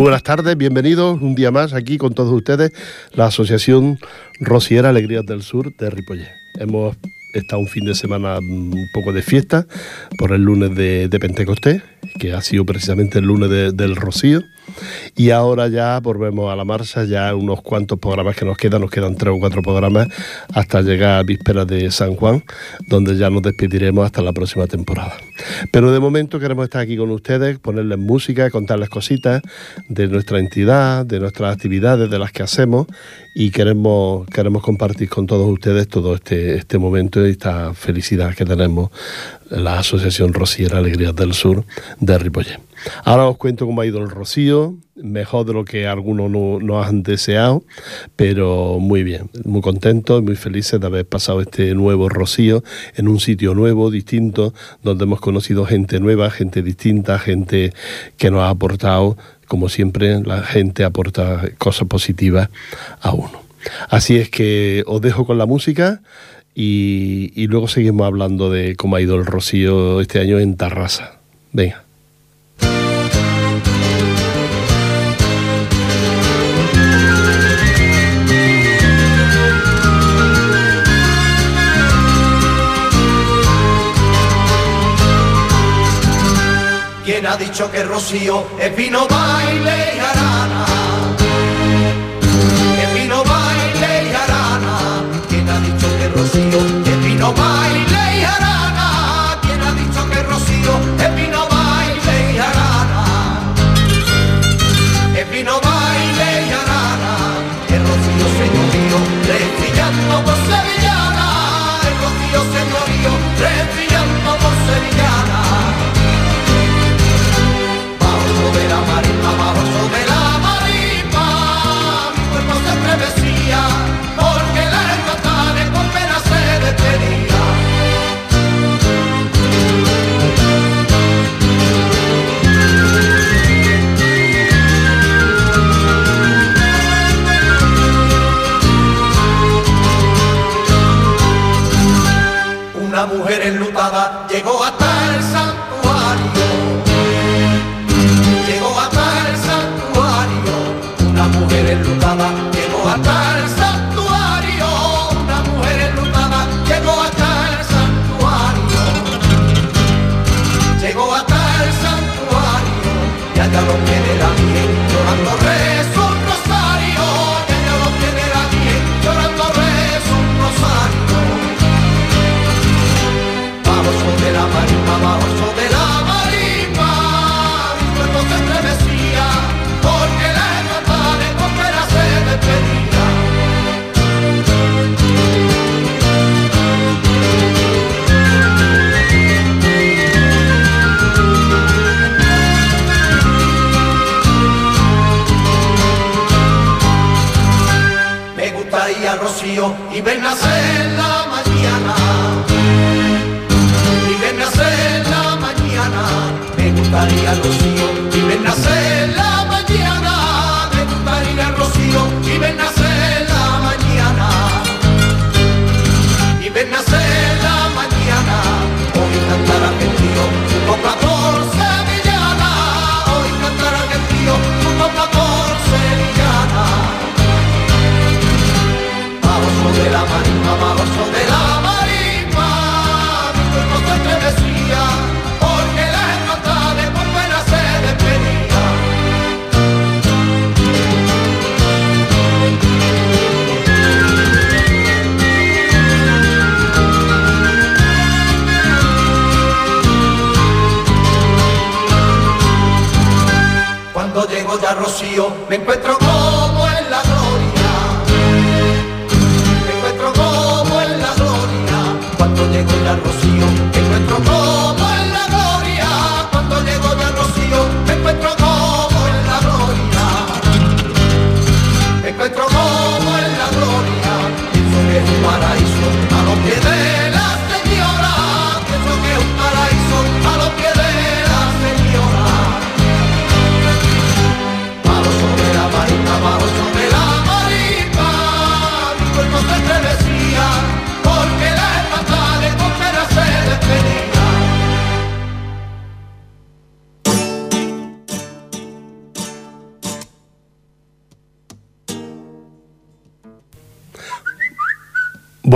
Buenas tardes, bienvenidos un día más aquí con todos ustedes, la Asociación Rociera Alegrías del Sur de Ripollé. Hemos estado un fin de semana un poco de fiesta por el lunes de, Pentecostés, que ha sido precisamente el lunes del Rocío. Y ahora ya volvemos a la marcha, ya unos cuantos programas que nos quedan, nos quedan tres o cuatro programas hasta llegar a vísperas de San Juan, donde ya nos despediremos hasta la próxima temporada. Pero de momento queremos estar aquí con ustedes, ponerles música, contarles cositas de nuestra entidad, de nuestras actividades, de las que hacemos y queremos, queremos compartir con todos ustedes todo este, este momento y esta felicidad que tenemos la Asociación Rociera Alegrías del Sur de Ripollé. Ahora os cuento cómo ha ido el rocío, mejor de lo que algunos nos no han deseado, pero muy bien, muy contentos, muy felices de haber pasado este nuevo rocío en un sitio nuevo, distinto, donde hemos conocido gente nueva, gente distinta, gente que nos ha aportado, como siempre, la gente aporta cosas positivas a uno. Así es que os dejo con la música. Y, luego seguimos hablando de cómo ha ido el rocío este año en Tarrasa. Venga. ¿Quién ha dicho que Rocío es vino, baile y arana? go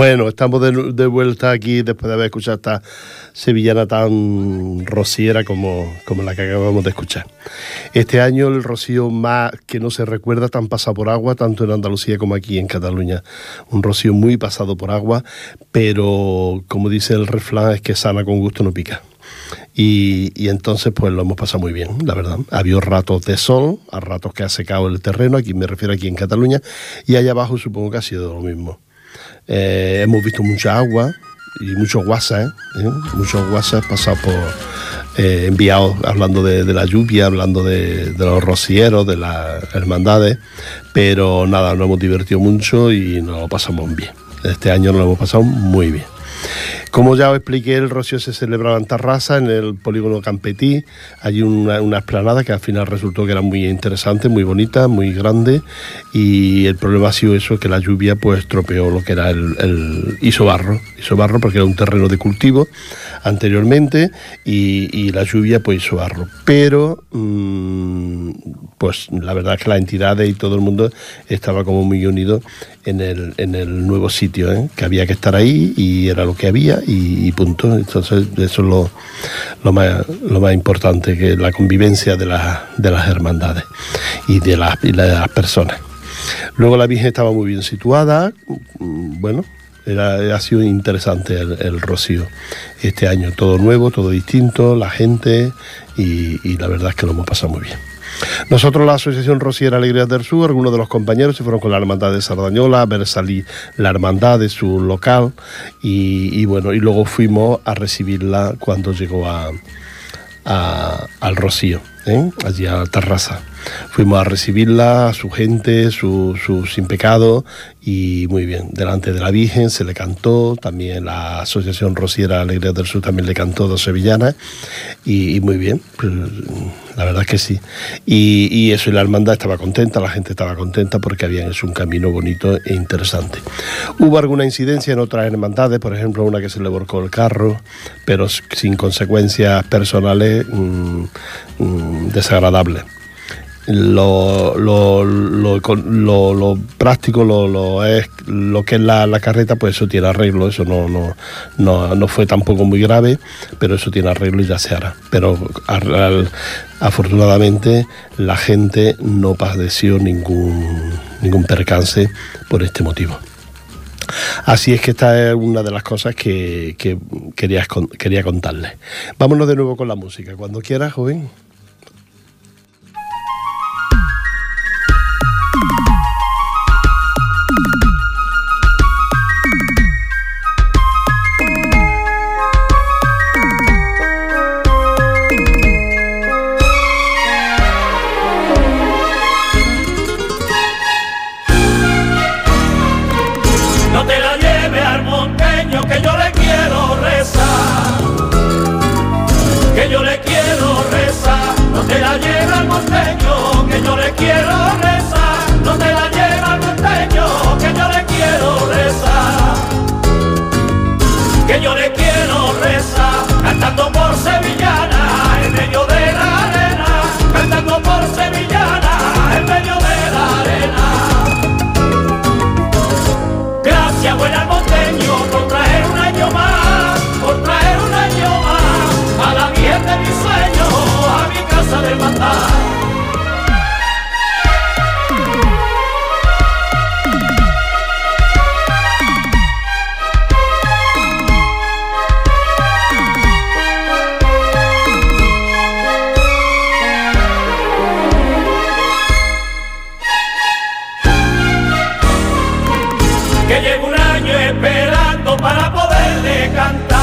Bueno, estamos de, vuelta aquí después de haber escuchado esta sevillana tan rociera como, como la que acabamos de escuchar. Este año el rocío más que no se recuerda tan pasado por agua, tanto en Andalucía como aquí en Cataluña. Un rocío muy pasado por agua, pero como dice el refrán, es que sana con gusto no pica. Y, y, entonces pues lo hemos pasado muy bien, la verdad. Había ratos de sol, a ratos que ha secado el terreno, aquí me refiero aquí en Cataluña, y allá abajo supongo que ha sido lo mismo. Eh, hemos visto mucha agua y muchos WhatsApp, ¿eh? muchos WhatsApp pasados por eh, enviados hablando de, la lluvia, hablando de, de, los rocieros, de las hermandades, pero nada, nos hemos divertido mucho y nos lo pasamos bien. Este año nos lo hemos pasado muy bien. Como ya os expliqué, el Rocío se celebraba en Tarrasa, en el polígono Campetí. Hay una, una esplanada que al final resultó que era muy interesante, muy bonita, muy grande. Y el problema ha sido eso, que la lluvia pues estropeó lo que era el, el hizo barro. Hizo barro porque era un terreno de cultivo anteriormente y, la lluvia pues hizo barro. Pero mm, pues la verdad es que las entidades y todo el mundo estaba como muy unido en el, en el nuevo sitio, ¿eh? que había que estar ahí y era lo que había y, punto. Entonces eso es lo, más, importante, que la convivencia de, de las hermandades y de las, de las personas. Luego la Virgen estaba muy bien situada, bueno, era, ha sido interesante el, rocío este año, todo nuevo, todo distinto, la gente y, la verdad es que lo hemos pasado muy bien. Nosotros, la Asociación Rociera Alegría del Sur, algunos de los compañeros se fueron con la Hermandad de Sardañola a ver salir la hermandad de su local y, bueno, y luego fuimos a recibirla cuando llegó a, al Rocío, ¿eh? allí a Tarrasa. Fuimos a recibirla, su gente, su, su, sin pecado, y muy bien, delante de la Virgen se le cantó, también la Asociación Rociera Alegría del Sur también le cantó dos sevillanas, y, muy bien, pues, la verdad es que sí. Y, y, eso, y la hermandad estaba contenta, la gente estaba contenta porque habían hecho un camino bonito e interesante. Hubo alguna incidencia en otras hermandades, por ejemplo, una que se le volcó el carro, pero sin consecuencias personales mm, mm, desagradables lo, lo, lo, lo, práctico, lo, es, lo que es la, la, carreta, pues eso tiene arreglo, eso no, no, no, no, fue tampoco muy grave, pero eso tiene arreglo y ya se hará. Pero afortunadamente la gente no padeció ningún, ningún percance por este motivo. Así es que esta es una de las cosas que, que quería, quería contarles. Vámonos de nuevo con la música. Cuando quieras, joven. esperando para poderle cantar.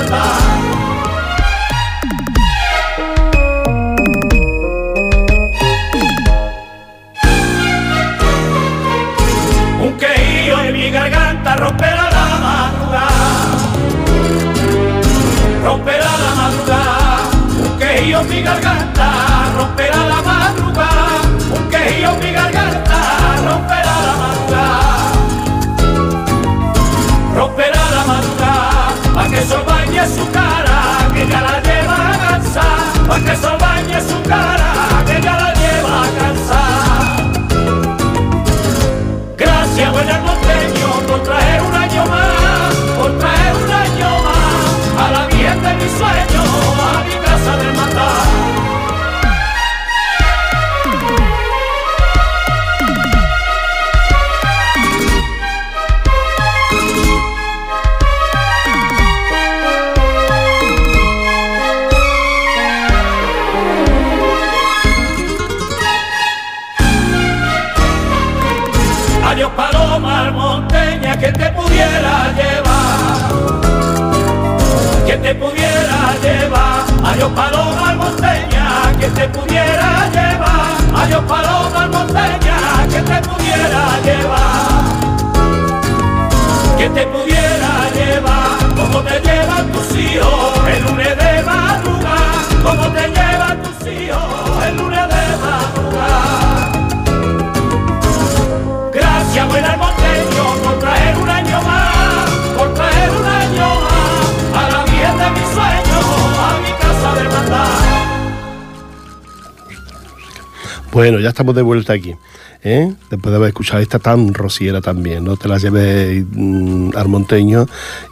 Un quejío en mi garganta romperá la madrugada, romperá la madrugada, un quejío en mi garganta romperá la madrugada, un quejío en mi garganta. Bañe su cara, que ya la lleva a cansar, pa' que sol bañe su cara, que ya la lleva a cansar. Gracias, buen norteño, por traer un año más, por traer un año más a la Virgen de mis sueños, a mi casa de matar. Bueno, ya estamos de vuelta aquí. ¿Eh? Después de haber escuchado esta tan rociera también. No te la lleves mm, al monteño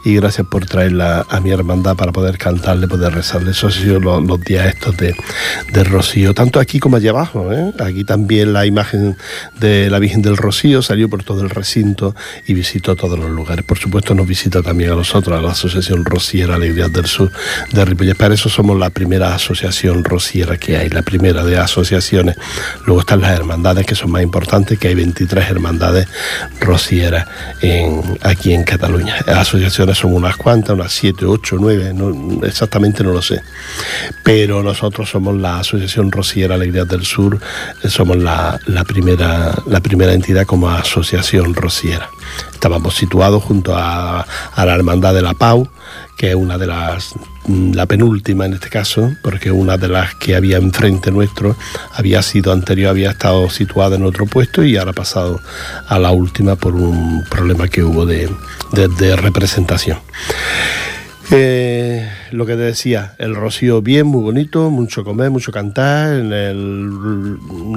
y gracias por traerla a mi hermandad para poder cantarle, poder rezarle. Eso ha sido lo- los, días estos de, de Rocío, tanto aquí como allá abajo. ¿eh? Aquí también la imagen de la Virgen del Rocío salió por todo el recinto y visitó todos los lugares. Por supuesto, nos visita también a nosotros, a la Asociación Rociera Alegrías del Sur de Ripollet. Para eso somos la primera asociación rociera que hay, la primera de asociaciones. Luego están las hermandades que son más importantes, que hay 23 hermandades rocieras aquí en Cataluña. Las asociaciones son unas cuantas, unas 7, 8, 9, no, exactamente no lo sé. Pero nosotros somos la Asociación Rociera Alegrías del Sur, eh, somos la primera, la primera entidad como asociación rociera. Estábamos situados junto a, a la Hermandad de la Pau, que es una de las, mm, la penúltima en este caso, porque una de las que había enfrente nuestro había sido anterior, había estado situada en otro puesto y ahora ha pasado a la última por un problema que hubo de, de- representación. Eh, lo que te decía, el rocío bien, muy bonito, mucho comer, mucho cantar, en el-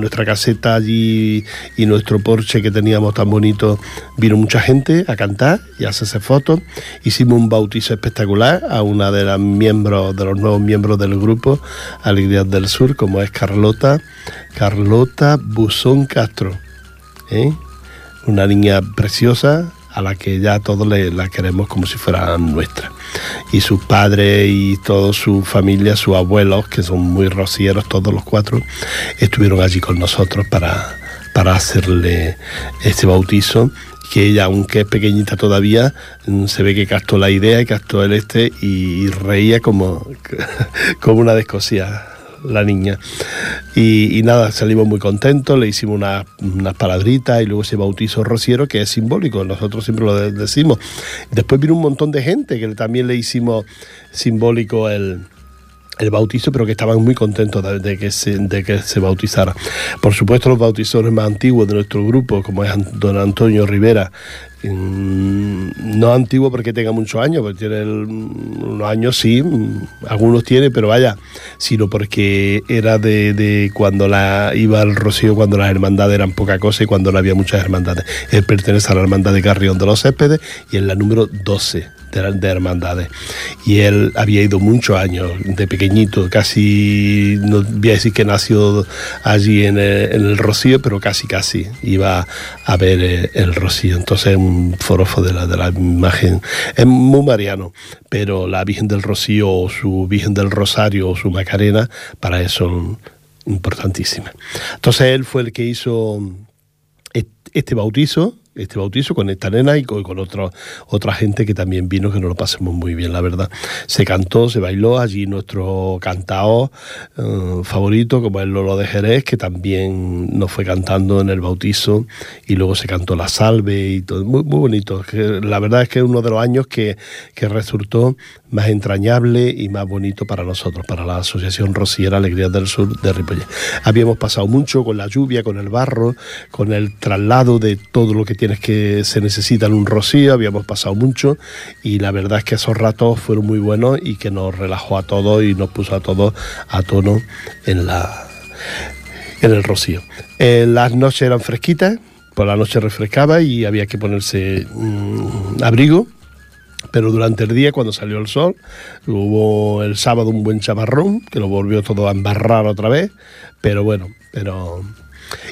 nuestra caseta allí y nuestro porche que teníamos tan bonito, vino mucha gente a cantar y a hacerse fotos. Hicimos un bautizo espectacular a una de las miembros, de los nuevos miembros del grupo Alegrías del Sur, como es Carlota, Carlota Buzón Castro. ¿eh? Una niña preciosa a la que ya todos le, la queremos como si fuera nuestra. Y sus padres y toda su familia, sus abuelos, que son muy rocieros, todos los cuatro, estuvieron allí con nosotros para, para hacerle este bautizo que ella, aunque es pequeñita todavía, mm, se ve que captó la idea captó el este y, y reía como, como una descosía la niña. Y, nada, salimos muy contentos, le hicimos una- unas palabritas y luego ese bautizo rociero que es simbólico, nosotros siempre lo de- decimos. Después vino un montón de gente que también le hicimos simbólico el, el bautizo, pero que estaban muy contentos de, que se, de que se bautizara. Por supuesto, los bautizadores más antiguos de nuestro grupo, como es don Antonio Rivera, mm, no antiguo porque tenga muchos años, porque tiene unos años, sí, mm, algunos tiene, pero vaya, sino porque era de, de cuando la iba al Rocío, cuando las hermandades eran poca cosa y cuando no había muchas hermandades. Él pertenece a la hermandad de Carrión de los Céspedes y es la número 12 de, de hermandades. Y él había ido muchos años, de pequeñito, casi, no voy a decir que nació allí en el, en el Rocío, pero casi, casi iba a ver eh, el Rocío. Entonces, un forofo de la, de la imagen. Es muy mariano, pero la Virgen del Rocío o su Virgen del Rosario o su Macarena, para eso son importantísimas. Entonces, él fue el que hizo este bautizo este bautizo con esta nena y con, otra gente que también vino, que nos lo pasemos muy bien, la verdad. Se cantó, se bailó, allí nuestro cantao eh, favorito, como el Lolo de Jerez, que también nos fue cantando en el bautizo y luego se cantó la salve y todo, muy, muy bonito. la verdad es que es uno de los años que, que resultó más entrañable y más bonito para nosotros, para la Asociación Rociera Alegría del Sur de Ripollet. Habíamos pasado mucho con la lluvia, con el barro, con el traslado de todo lo que tienes que se necesita en un rocío, habíamos pasado mucho y la verdad es que esos ratos fueron muy buenos y que nos relajó a todos y nos puso a todos a tono en la en el rocío. Eh, las noches eran fresquitas, por la noche refrescaba y había que ponerse mm, abrigo pero durante el día, cuando salió el sol, hubo el sábado un buen chamarrón, que lo volvió todo a embarrar otra vez, pero bueno, pero...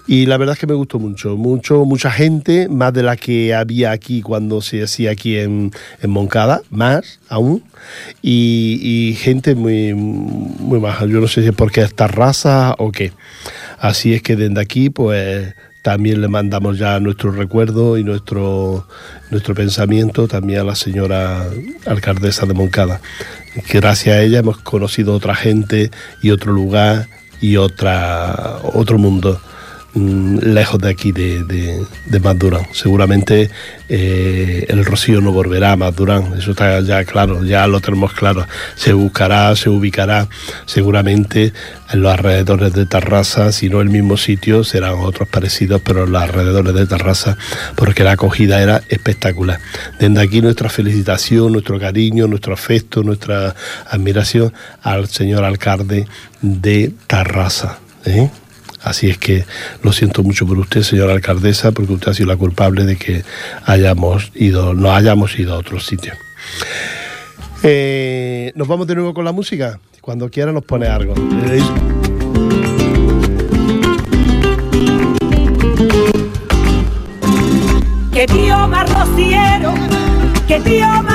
Y la verdad es que me gustó mucho, mucho, mucha gente, más de la que había aquí cuando se hacía aquí en, en Moncada, más aún, y, gente muy, muy maja. Yo no sé si es porque es raza o qué. Así es que desde aquí, pues también le mandamos ya nuestro recuerdo y nuestro, nuestro pensamiento también a la señora alcaldesa de Moncada, que gracias a ella hemos conocido otra gente y otro lugar y otra, otro mundo Mm, lejos de aquí, de, de, de Seguramente eh, el rocío no volverá a Madurán, eso está ya claro, ya lo tenemos claro. Se buscará, se ubicará seguramente en los alrededores de Tarrasa, si no el mismo sitio, serán otros parecidos, pero en los alrededores de Tarrasa, porque la acogida era espectacular. Desde aquí nuestra felicitación, nuestro cariño, nuestro afecto, nuestra admiración al señor alcalde de Tarrasa. ¿eh? Así es que lo siento mucho por usted, señora alcaldesa, porque usted ha sido la culpable de que hayamos ido, no hayamos ido a otro sitio. Eh, nos vamos de nuevo con la música. Cuando quiera nos pone algo. Que tío más que tío más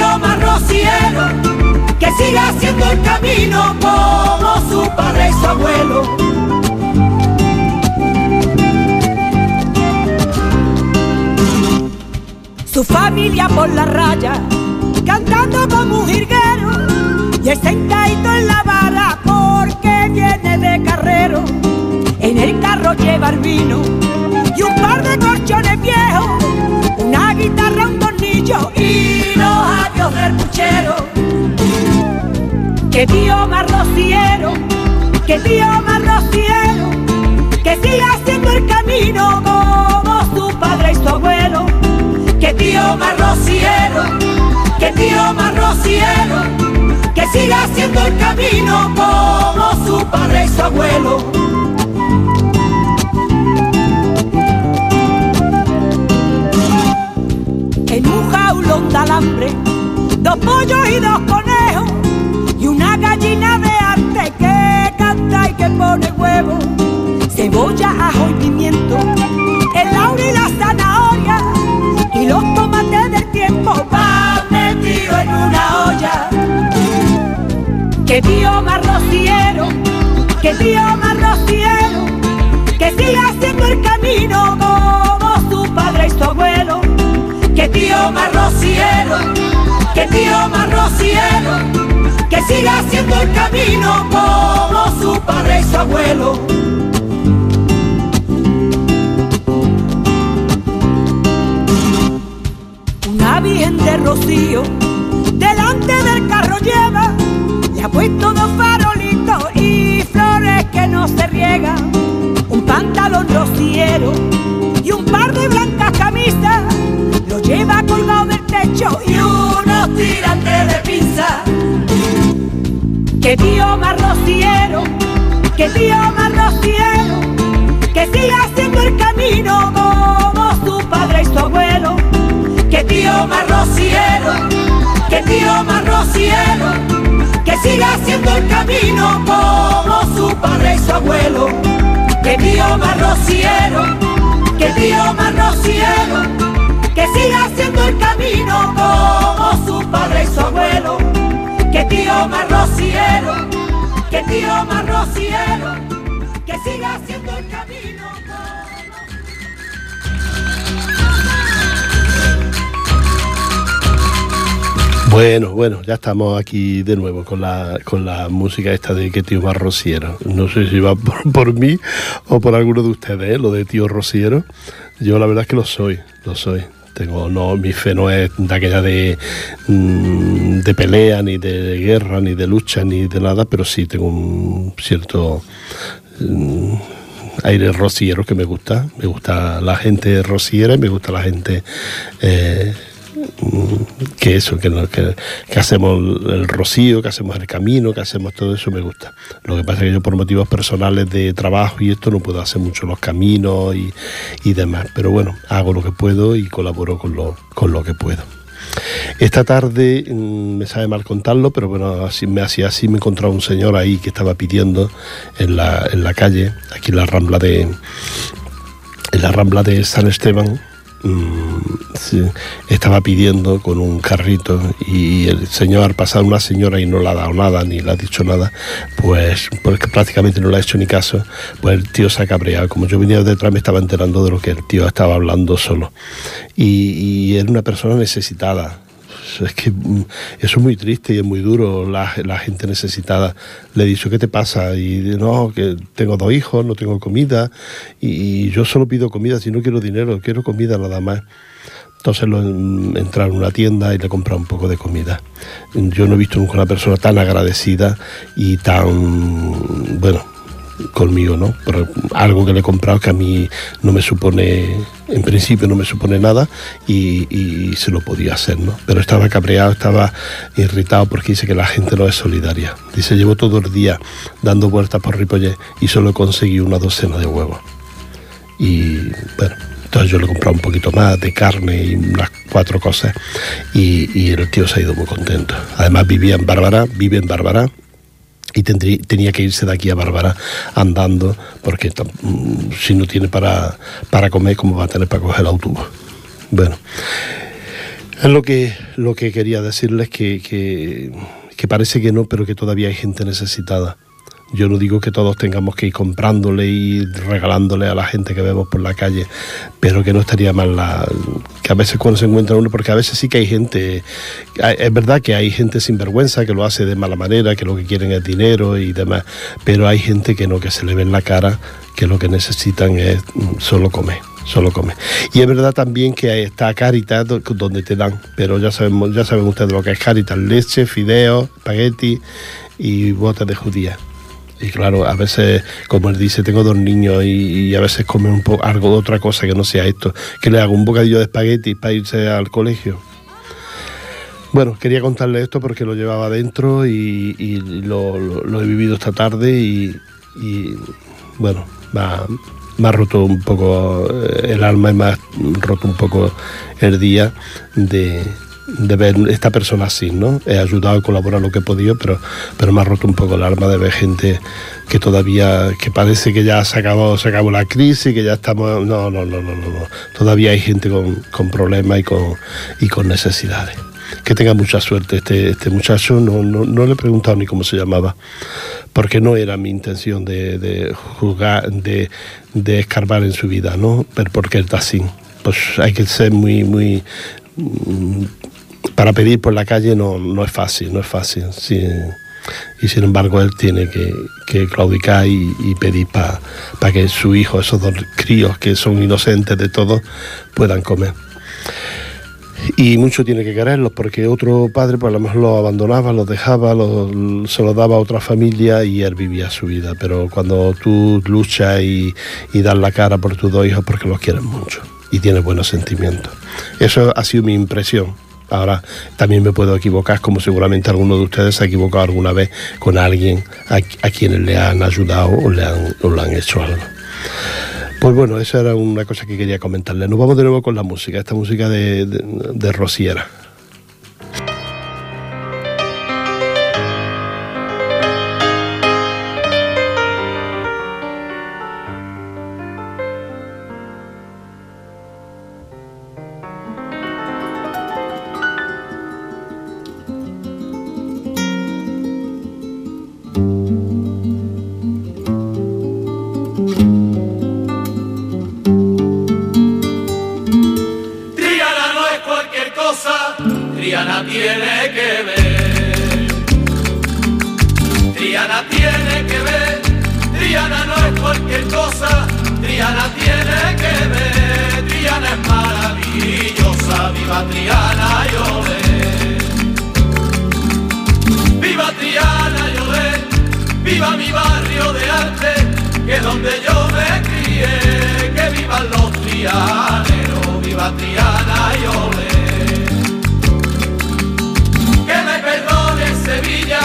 más rociero, que siga haciendo el camino como su padre y su abuelo. Su familia por la raya, cantando como un jirguero, y el sentadito en la vara porque viene de carrero. En el carro lleva el vino y un par de colchones viejos una guitarra, tornillo y los adiós del puchero. Que tío más rociero, que tío más rociero, que siga haciendo el camino como su padre y su abuelo. Que tío más rociero, que tío más rociero, que siga haciendo el camino como su padre y su abuelo. Dos pollos y dos conejos, y una gallina de arte que canta y que pone huevo, cebolla, ajo y pimiento, el laurel y la zanahoria, y los tomates del tiempo va metido en una olla. Que tío más rociero, que tío más rociero, rociero, que siga haciendo el camino como su padre y su abuelo. Una virgen de rocío, delante del carro lleva, le ha puesto dos farolitos y flores que no se riegan, un pantalón rociero y un par de blancas camisas lo lleva colgado del techo y unos tirantes de pinza. Que tío más rociero, que tío más que siga haciendo el camino como su padre y su abuelo. Que tío más que tío más que siga haciendo el camino como su padre y su abuelo. Que tío más rociero, que tío más que siga haciendo el camino como padre y su abuelo, Que tío más que tío más que siga haciendo el camino. Bueno, bueno, ya estamos aquí de nuevo con la, con la música esta de que tío más. No sé si va por, por mí o por alguno de ustedes, ¿eh? lo de tío rociero. Yo la verdad es que lo soy, lo soy. Tengo, no, mi fe no es de aquella de, mm, de pelea, ni de guerra, ni de lucha, ni de nada, pero sí tengo un cierto mm, aire rociero que me gusta. Me gusta la gente rociera y me gusta la gente eh, que eso, que, no- que- que hacemos el rocío, que hacemos el camino, que hacemos todo eso me gusta. Lo que pasa es que yo por motivos personales de trabajo y esto no puedo hacer mucho los caminos y, y demás. Pero bueno, hago lo que puedo y colaboro con lo, con lo que puedo. Esta tarde mm, me sabe mal contarlo, pero bueno, así me hacía así, me encontraba un señor ahí que estaba pidiendo en la, en la calle, aquí en la rambla de en la rambla de San Esteban. Sí, estaba pidiendo con un carrito y el señor al una señora y no le ha dado nada ni le ha dicho nada pues porque prácticamente no le ha hecho ni caso pues el tío se ha cabreado. Como yo venía detrás me estaba enterando de lo que el tío estaba hablando solo. Y era una persona necesitada es que mm, eso es muy triste y es muy duro. La, la gente necesitada le he dicho, ¿qué te pasa? Y no, que tengo dos hijos, no tengo comida. Y, yo solo pido comida, si no quiero dinero, quiero comida nada más. Entonces lo en- entrar en una tienda y le comprar un poco de comida. Yo no he visto nunca una persona tan agradecida y tan, bueno, conmigo, ¿no? Pero algo que le he comprado que a mí no me supone, en principio no me supone nada y, y se lo podía hacer, ¿no? Pero estaba cabreado, estaba irritado porque dice que la gente no es solidaria. Dice, llevo todo el día dando vueltas por Ripollet y solo conseguí una docena de huevos. Y bueno, entonces yo le he comprado un poquito más de carne y unas cuatro cosas y, y el tío se ha ido muy contento. Además vivía en Bárbara, vive en Bárbara y tenía que irse de aquí a Bárbara andando porque mm, si no tiene para, para comer, ¿cómo va a tener para coger el autobús? Bueno, es lo que, lo que quería decirles que, que parece que no, pero que todavía hay gente necesitada. Yo no digo que todos tengamos que ir comprándole y regalándole a la gente que vemos por la calle, pero que no estaría mal la, que a veces cuando se encuentra uno, porque a veces sí que hay gente, es verdad que hay gente sin vergüenza que lo hace de mala manera, que lo que quieren es dinero y demás, pero hay gente que no, que se le ve en la cara que lo que necesitan es solo comer solo comer. Y es verdad también que está Caritas do- donde te dan, pero ya sabemos, ya saben ustedes lo que es Caritas, leche, fideos, espagueti y botas de judía. Y claro, a veces, como él dice, tengo dos niños y, a veces comen un poco algo de otra cosa que no sea esto. Que le hago un bocadillo de espagueti para irse al colegio. Bueno, quería contarle esto porque lo llevaba dentro y, lo, he vivido esta tarde y, bueno, me ha, me ha roto un poco eh, el alma y me ha roto un poco el día de, de ver esta persona así, ¿no? He ayudado a colaborar lo que he podido, pero, pero me ha roto un poco el alma de ver gente que todavía, que parece que ya se acabó, se acabó la crisis, que ya estamos... No, no, no, no, no. Todavía hay gente con, con problemas y con, y con necesidades que tenga mucha suerte este, este muchacho. No, no, no le he preguntado ni cómo se llamaba, porque no era mi intención de, de juzgar, de, de escarbar en su vida, ¿no? Pero porque está así. Pues hay que ser muy, muy. Para pedir por la calle no, no es fácil, no es fácil. Y sin embargo él tiene que, que claudicar y, pedir para que su hijo, esos dos críos que son inocentes de todo, puedan comer y mucho tiene que quererlos porque otro padre pues a lo mejor los abandonaba, los dejaba, se los daba a otra familia y él vivía su vida. Pero cuando tú luchas y, y das la cara por tus dos hijos porque los quieres mucho y tienes buenos sentimientos. Eso ha sido mi impresión. Ahora también me puedo equivocar, como seguramente alguno de ustedes se ha equivocado alguna vez con alguien a, quienes le han ayudado o le han, hecho algo. Pues bueno, esa era una cosa que quería comentarle. Nos vamos de nuevo con la música, esta música de, de Rosiera. Triana tiene que ver. Triana tiene que ver. Triana no es cualquier cosa. Triana tiene que ver. Triana es maravillosa. Viva Triana, yo ve. Viva Triana, yo ve. Viva mi barrio de arte, que donde yo me crié. Que vivan los trianeros. Viva Triana, yo ve. Sevilla,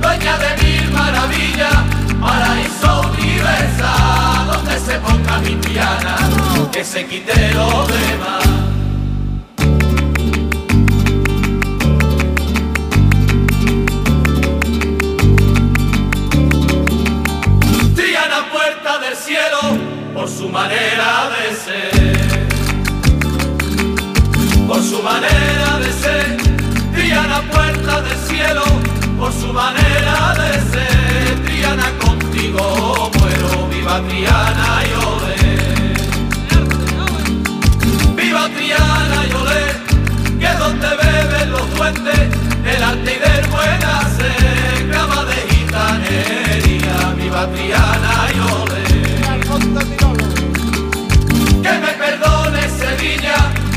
dueña de mil maravillas, paraíso universal, donde se ponga mi Triana, que se quite lo demás. Por su manera de ser. Por su manera de ser, Triana puerta del cielo, por su manera de ser, Triana contigo muero, viva Triana y olé. Viva Triana y olé, que donde beben los duendes, el arte y del buen hacer, grama de gitanería, viva Triana y olé. Que me perdone Sevilla,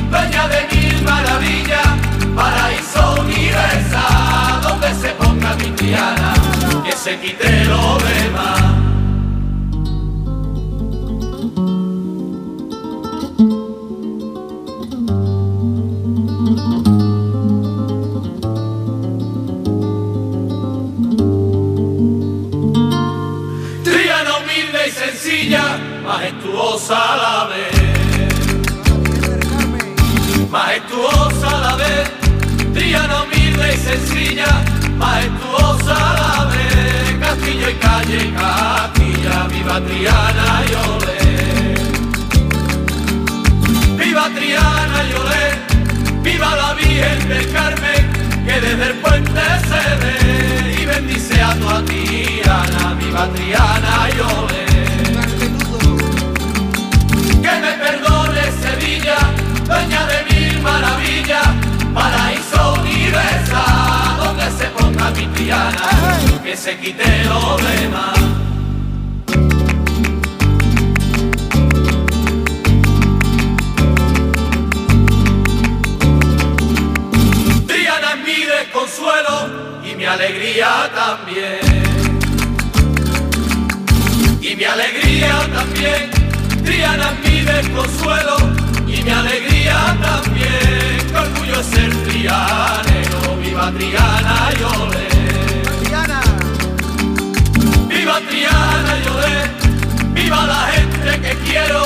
dueña de mil maravillas, paraíso que se quite lo Viva Triana la gente que quiero,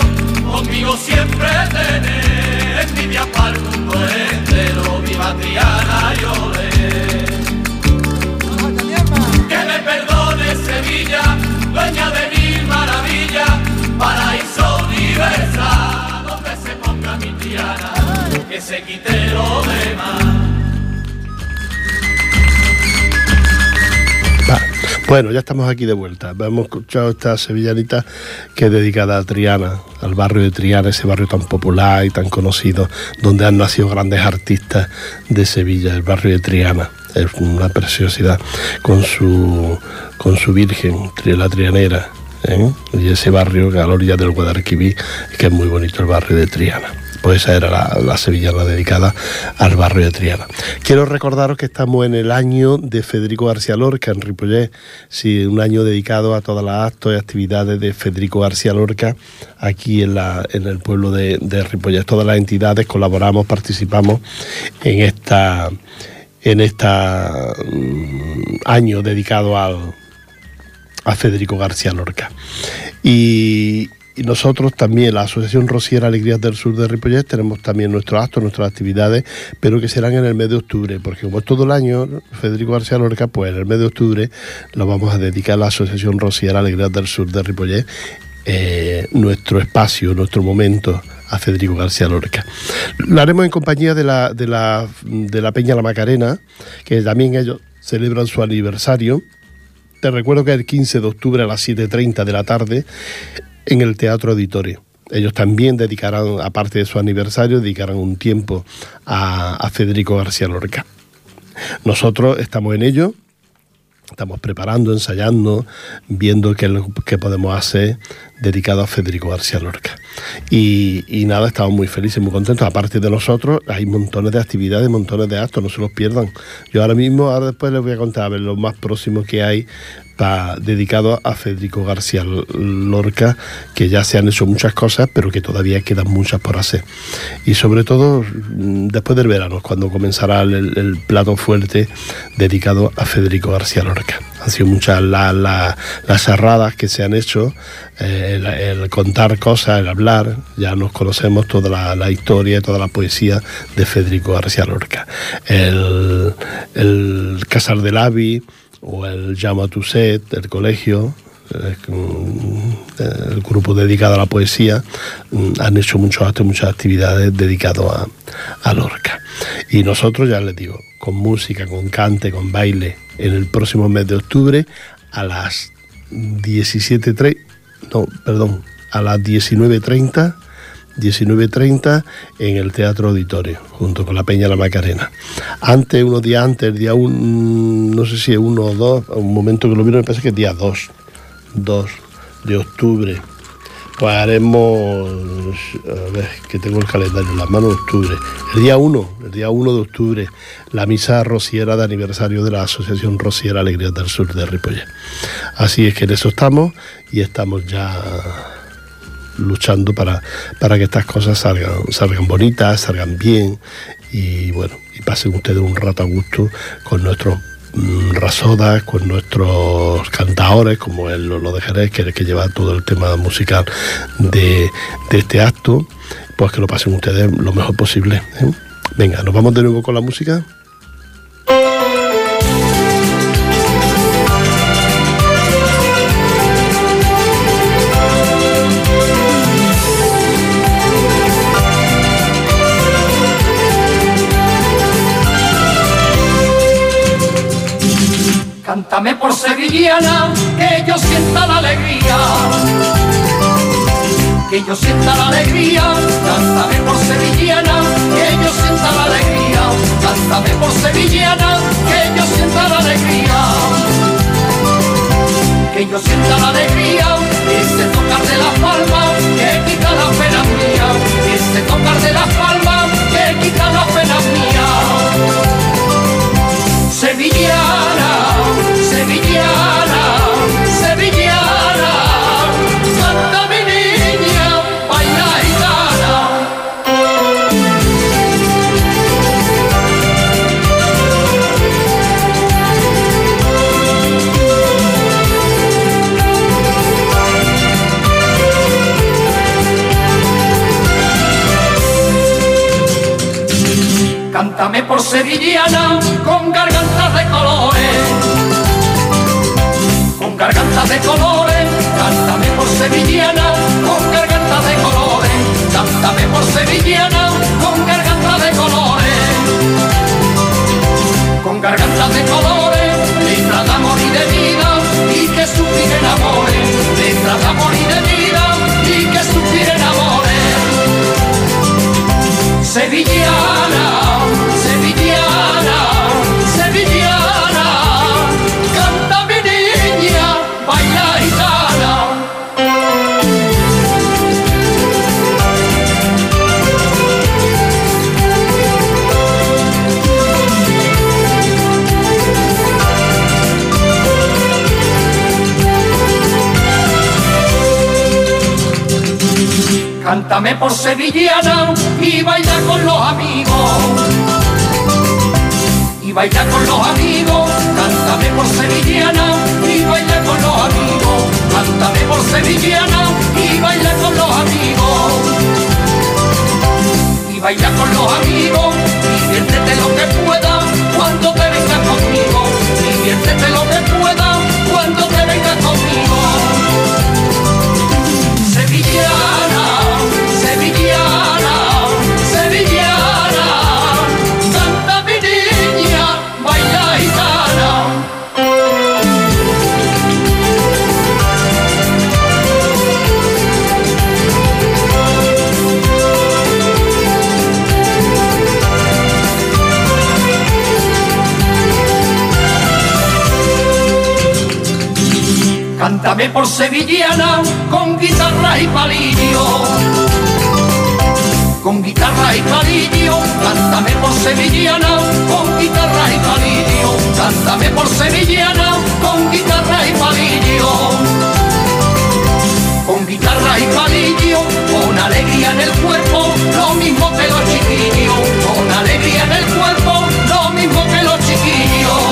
conmigo siempre tener. Envidia para el mundo entero, viva Triana olé. Que me perdone Sevilla, dueña de mil maravillas, paraíso universal, donde se ponga mi Triana, que se quite lo demás. Bueno, ya estamos aquí de vuelta. Hemos escuchado esta sevillanita que es dedicada a Triana, al barrio de Triana, ese barrio tan popular y tan conocido, donde han nacido grandes artistas de Sevilla, el barrio de Triana. Es una preciosidad con su, con su Virgen, la Trianera. ¿eh? Y ese barrio a la orilla del Guadalquivir, que es muy bonito el barrio de Triana. Pues esa era la, la dedicada al barrio de Triana. Quiero recordaros que estamos en el año de Federico García Lorca en Ripollet, sí, un año dedicado a todas las actos y actividades de Federico García Lorca aquí en, la, en el pueblo de, de. Todas las entidades colaboramos, participamos en esta en esta mm, año dedicado al, a Federico García Lorca. Y, y nosotros también, la Asociación Rociera Alegrías del Sur de Ripollet, tenemos también nuestros actos, nuestras actividades, pero que serán en el mes de octubre, porque como es todo el año, Federico García Lorca, pues en el mes de octubre lo vamos a dedicar a la Asociación Rociera Alegrías del Sur de Ripollet, eh, nuestro espacio, nuestro momento a Federico García Lorca. Lo haremos en compañía de la, de la, de la Peña La Macarena, que también ellos celebran su aniversario. Te recuerdo que el 15 de octubre a las 7.30 de la tarde en el Teatro Auditorio. Ellos también dedicarán, aparte de su aniversario, dedicarán un tiempo a, Federico García Lorca. Nosotros estamos en ello, estamos preparando, ensayando, viendo qué podemos hacer dedicado a Federico García Lorca. Y, nada, estamos muy felices, muy contentos. Aparte de nosotros, hay montones de actividades, montones de actos, no se los pierdan. Yo ahora mismo, ahora después les voy a contar a ver lo más próximo que hay dedicado a Federico García Lorca, que ya se han hecho muchas cosas, pero que todavía quedan muchas por hacer. Y sobre todo mm, después del verano, cuando comenzará el plato fuerte dedicado a Federico García Lorca. Han sido muchas la, la, las cerradas que se han hecho, eh, el, el, contar cosas, el hablar, ya nos conocemos toda la, historia, toda la poesía de Federico García Lorca. El, el Casar del Avi o el Llama tu Set del colegio, eh, el grupo dedicado a la poesía mm, han hecho muchos actos, muchas actividades dedicadas a, a, Lorca. Y nosotros, ya les digo, con música, con cante, con baile, en el próximo mes de octubre a las 17.30, no, perdón, a las 19.30 19.30 en el Teatro Auditorio, junto con la Peña La Macarena. Antes, unos días antes, el día 1, no sé si es uno o dos, un momento que lo vieron, me parece que es día 2, 2 de octubre. Pues haremos, a ver, que tengo el calendario en las manos, octubre. El día 1, el día 1 de octubre, la misa rociera de aniversario de la Asociación Rociera Alegría del Sur de Ripollet. Así es que en eso estamos y estamos ya luchando para, para que estas cosas salgan, salgan bonitas, salgan bien y bueno, y pasen ustedes un rato a gusto con nuestros rasodas, con nuestros cantadores, como él lo, de Jerez, que es que lleva todo el tema musical de, de este acto, pues que lo pasen ustedes lo mejor posible. ¿eh? Venga, nos vamos de nuevo con la música. Cántame por sevillana, que yo sienta la alegría. Que yo sienta la alegría, cántame por sevillana, que yo sienta la alegría. Cántame por sevillana, que yo sienta la alegría. Que yo sienta la alegría, ese tocar de la palma, que quita la pena mía. Ese tocar de la palma, que quita la pena mía. Sevillana, Cántame por sevillana con gargantas de colores, con gargantas de colores. Cántame por sevillana con gargantas de colores. Cántame por sevillana con gargantas de colores, con gargantas de colores. Letra de amor y de vida y que suspiren amores. Letra de amor y de vida y que suspiren amores. Sevillana, Cántame por sevillana y baila con los amigos. Y baila con los amigos, cántame por sevillana y baila por sevillana con guitarra y palillo. Con guitarra y palillo, cántame por sevillana con guitarra y palillo. Cántame por sevillana con guitarra y palillo. Con guitarra y palillo, con alegría en el cuerpo, lo mismo que los chiquillos. Con alegría en el cuerpo, lo mismo que los chiquillos.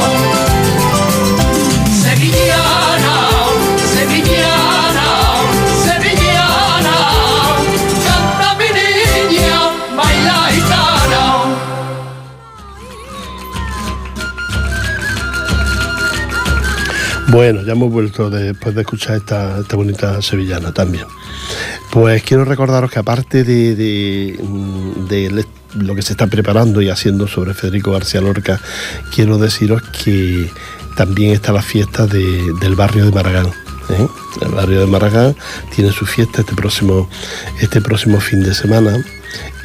Bueno, ya hemos vuelto después de escuchar esta, esta bonita sevillana también. Pues quiero recordaros que aparte de, de, mm, lo que se está preparando y haciendo sobre Federico García Lorca, quiero deciros que también está la fiesta de- del barrio de Maragall. ¿eh? El barrio de Maragall tiene su fiesta este próximo, este próximo fin de semana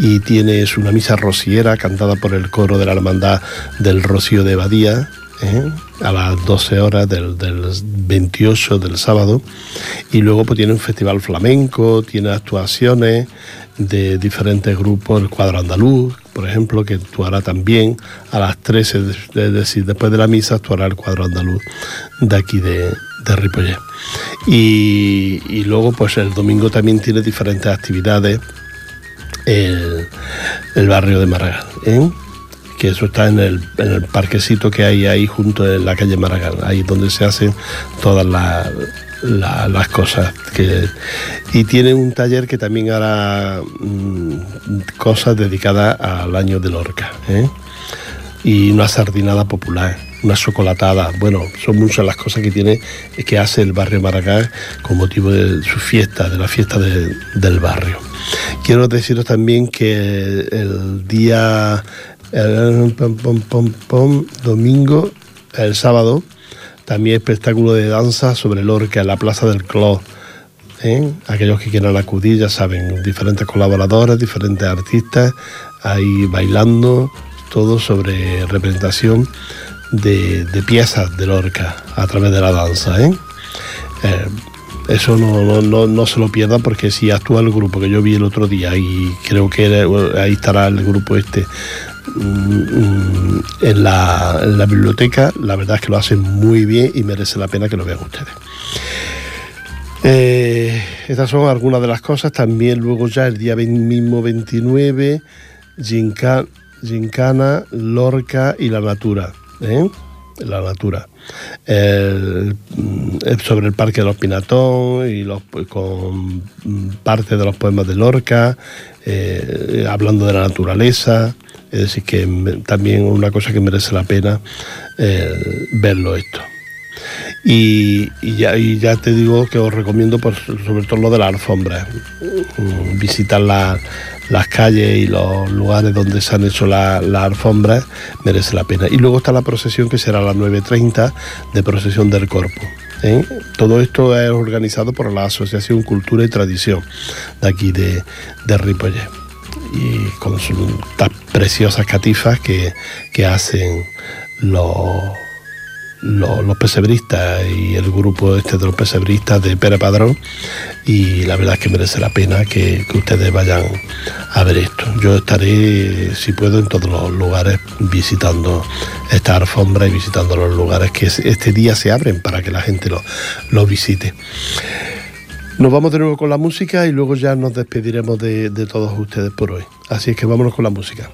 y tiene es una misa rociera cantada por el coro de la Hermandad del Rocío de Badía ¿eh? a las 12 horas del, del 28 del sábado y luego pues tiene un festival flamenco, tiene actuaciones de diferentes grupos, el cuadro andaluz, por ejemplo, que actuará también a las 13, es decir, después de la misa actuará el cuadro andaluz de aquí de, de y luego pues el domingo también tiene diferentes actividades el, el barrio de Maragall, ¿eh? Que eso está en el, en el parquecito que hay ahí junto en la calle Maragall, ahí donde se hacen todas las, la- las cosas. Que, y tiene un taller que también hará mm, cosas dedicadas al año de Lorca. ¿eh? y una sardinada popular, una chocolatada. Bueno, son muchas las cosas que tiene, que hace el barrio Maragall con motivo de su fiesta, de la fiesta de- del barrio. Quiero deciros también que el día el, pom, pom, pom, domingo, el sábado, también espectáculo de danza sobre Lorca en la Plaza del Clos. ¿eh? Aquellos que quieran acudir, ya saben, diferentes colaboradores, diferentes artistas, ahí bailando, todo sobre representación de, de piezas de Lorca a través de la danza. ¿eh? Eh, eso no, no, no, no se lo pierdan porque si actúa el grupo que yo vi el otro día y creo que ahí estará el grupo este en la, en la biblioteca, la verdad es que lo hacen muy bien y merece la pena que lo vean ustedes. Eh, estas son algunas de las cosas. También luego ya el día 20 mismo 29, Ginca- Gincana, Lorca y la Natura. ¿eh? La Natura. El- mm, sobre el Parque de los Pinatón y los, con mm, parte de los poemas de Lorca, eh, hablando de la naturaleza. Es decir, que también una cosa que merece la pena eh, verlo esto. Y, ya, te digo que os recomiendo pues, sobre todo lo de la alfombra. Mm, Visitar la- las calles y los lugares donde se han hecho la- las alfombras merece la pena. Y luego está la procesión que será a las 9.30 de procesión del Corpus. ¿eh? Todo esto es organizado por la Asociación Cultura y Tradición de aquí de, de. Y con sus preciosas catifas que, que hacen los los, pesebristas y el grupo este de los pesebristas de Pere Padrón y la verdad es que merece la pena que, que ustedes vayan a ver esto. Yo estaré, si puedo, en todos los lugares visitando esta alfombra y visitando los lugares que es- este día se abren para que la gente lo, lo visite. Nos vamos de nuevo con la música y luego ya nos despediremos de, todos ustedes por hoy. Así es que vámonos con la música.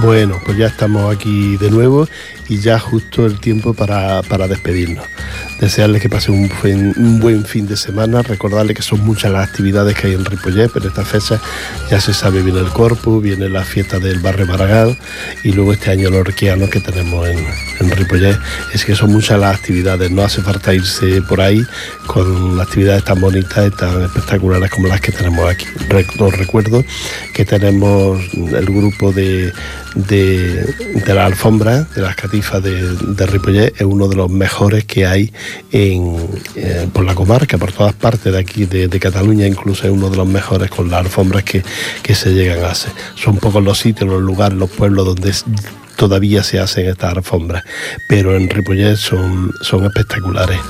Bueno, pues ya estamos aquí de nuevo y ya justo el tiempo para, para despedirnos. Desearles que pasen un buen, fin de semana, recordarles que son muchas las actividades que hay en Ripollet, pero esta fecha ya se sabe, viene el Corpus, viene la fiesta del barrio Maragall y luego este año los orquianos que tenemos en, en Ripollet. Es que son muchas las actividades, no hace falta irse por ahí con actividades tan bonitas y tan espectaculares como las que tenemos aquí. Os recuerdo que tenemos el grupo de, de, de la alfombra, de las catifas de, de es uno de los mejores que hay en, eh, por la comarca, por todas partes de aquí, de, de Cataluña, incluso es uno de los mejores con las alfombras que, que se llegan a hacer. Son pocos los sitios, los lugares, los pueblos donde es- todavía se hacen estas alfombras, pero en Ripollet son, son espectaculares.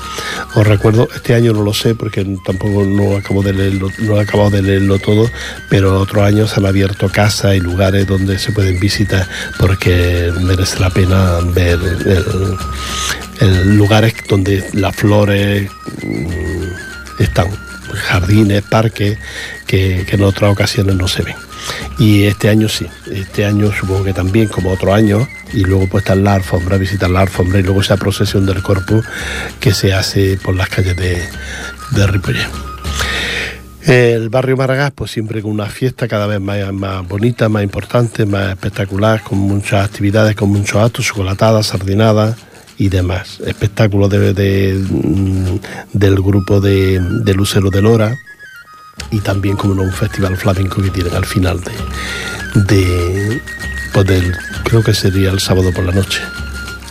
Os recuerdo, este año no lo sé porque tampoco no acabo de no he acabado de leerlo todo, pero otros años han abierto casas y lugares donde se pueden visitar porque merece la pena ver lugares donde las flores mm, están, jardines, parques, que, que en otras ocasiones no se ven. Y este año sí, este año supongo que también, como otro año, y luego pues está la alfombra, visitar la alfombra y luego esa procesión del corpus que se hace por las calles de, de. El barrio Maragás, pues siempre con una fiesta cada vez más, bonita, más importante, más espectacular, con muchas actividades, con muchos actos, chocolatadas, sardinadas y demás. Espectáculos de, de, mm, del grupo de, de Lucero de Lora y también como no, un festival flamenco que tienen al final de, de pues del- creo que sería el sábado por la noche.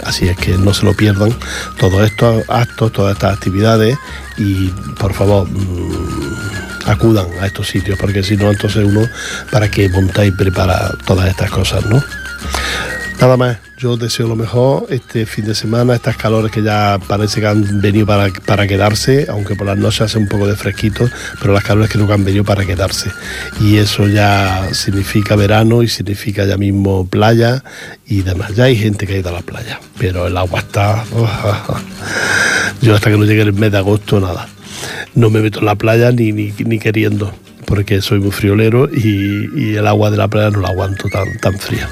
Así es que no se lo pierdan todos estos actos, todas estas actividades y por favor mm, acudan a estos sitios porque si no entonces uno para que montáis y prepara todas estas cosas, ¿no? Nada más, yo deseo lo mejor este fin de semana, estas calores que ya parece que han venido para, para quedarse, aunque por las noches hace un poco de fresquito, pero las calores creo que han venido para quedarse. Y eso ya significa verano y significa ya mismo playa y demás. Ya hay gente que ha ido a la playa, pero el agua está... Yo hasta que no llegue el mes de agosto, nada. No me meto en la playa ni, ni, ni queriendo porque soy muy friolero y, el agua de la playa no la aguanto tan, tan fría.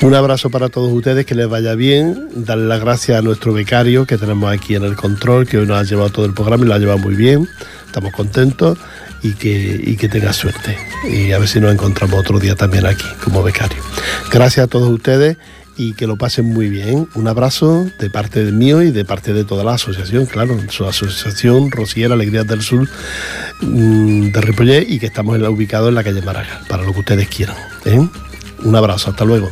Un abrazo para todos ustedes, que les vaya bien, darle las gracias a nuestro becario que tenemos aquí en el control, que hoy nos ha llevado todo el programa y lo ha llevado muy bien, estamos contentos y que, y que tenga suerte. Y a ver si nos encontramos otro día también aquí como becario. Gracias a todos ustedes y que lo pasen muy bien. Un abrazo de parte de mío y de parte de toda la asociación, claro, su asociación Rosiera Alegrías del Sur mm, de Ripollet y que estamos ubicado en la calle Maraga, para lo que ustedes quieran. ¿eh? Un abrazo, hasta luego.